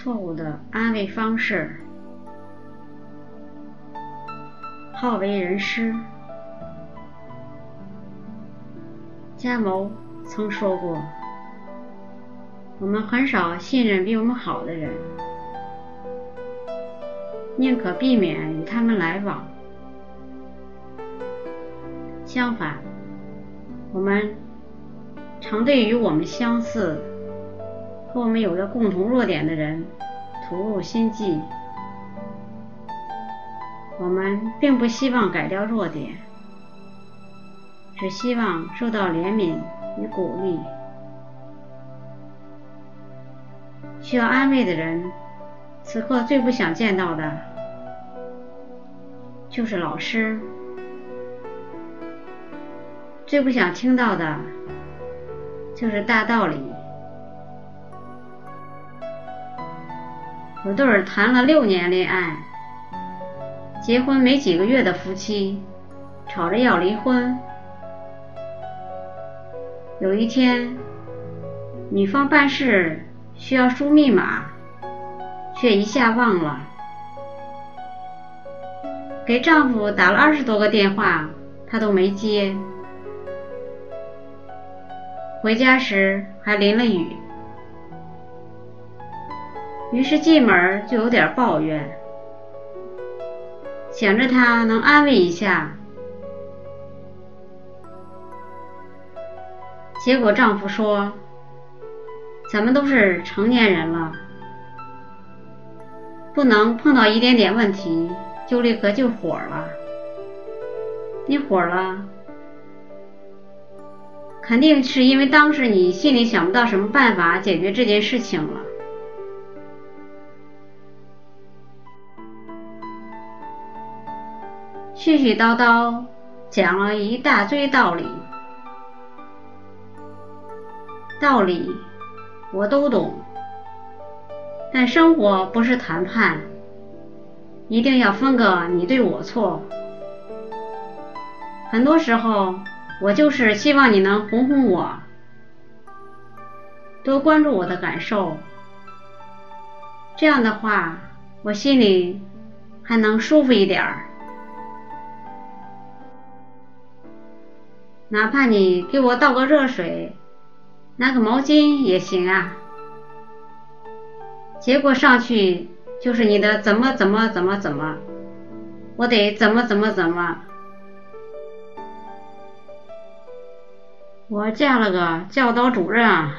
错误的安慰方式，好为人师。加谋曾说过：“我们很少信任比我们好的人，宁可避免与他们来往。相反，我们常对与我们相似。”和我们有着共同弱点的人吐露心迹，我们并不希望改掉弱点，只希望受到怜悯与鼓励。需要安慰的人，此刻最不想见到的就是老师，最不想听到的就是大道理。有对儿谈了六年恋爱，结婚没几个月的夫妻，吵着要离婚。有一天，女方办事需要输密码，却一下忘了，给丈夫打了二十多个电话，他都没接。回家时还淋了雨。于是进门就有点抱怨，想着他能安慰一下，结果丈夫说：“咱们都是成年人了，不能碰到一点点问题就立刻就火了。你火了，肯定是因为当时你心里想不到什么办法解决这件事情了。”絮絮叨叨讲了一大堆道理，道理我都懂，但生活不是谈判，一定要分个你对我错。很多时候，我就是希望你能哄哄我，多关注我的感受，这样的话，我心里还能舒服一点儿。哪怕你给我倒个热水，拿个毛巾也行啊。结果上去就是你的怎么怎么怎么怎么，我得怎么怎么怎么。我见了个教导主任啊。